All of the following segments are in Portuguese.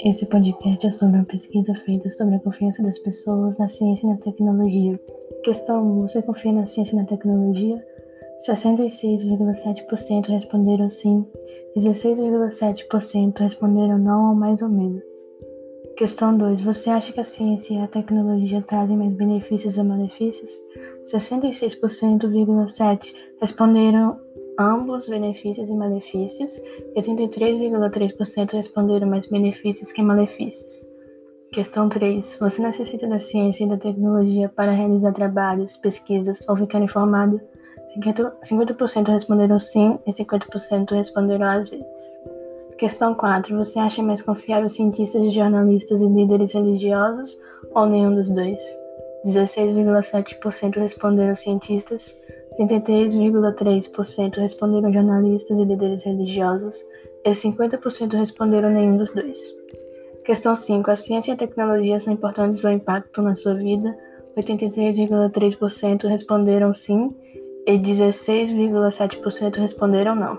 Esse podcast é sobre uma pesquisa feita sobre a confiança das pessoas na ciência e na tecnologia. Questão 1. Você confia na ciência e na tecnologia? 66,7% responderam sim, 16,7% responderam não ou mais ou menos. Questão 2. Você acha que a ciência e a tecnologia trazem mais benefícios ou malefícios? 66,7% responderam ambos benefícios e malefícios, e 33,3% responderam mais benefícios que malefícios. Questão 3. Você necessita da ciência e da tecnologia para realizar trabalhos, pesquisas ou ficar informado? 50% responderam sim e 50% responderam às vezes. Questão 4. Você acha mais confiável cientistas, jornalistas e líderes religiosos ou nenhum dos dois? 16,7% responderam cientistas, 33,3% responderam jornalistas e líderes religiosos e 50% responderam nenhum dos dois. Questão 5. A ciência e a tecnologia são importantes ao impacto na sua vida? 83,3% responderam sim e 16,7% responderam não.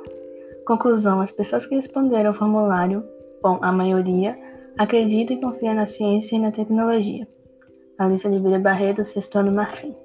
Conclusão: as pessoas que responderam ao formulário, bom, a maioria, acreditam e confiam na ciência e na tecnologia. Alice Oliveira Barreto, sexto ano Marfim.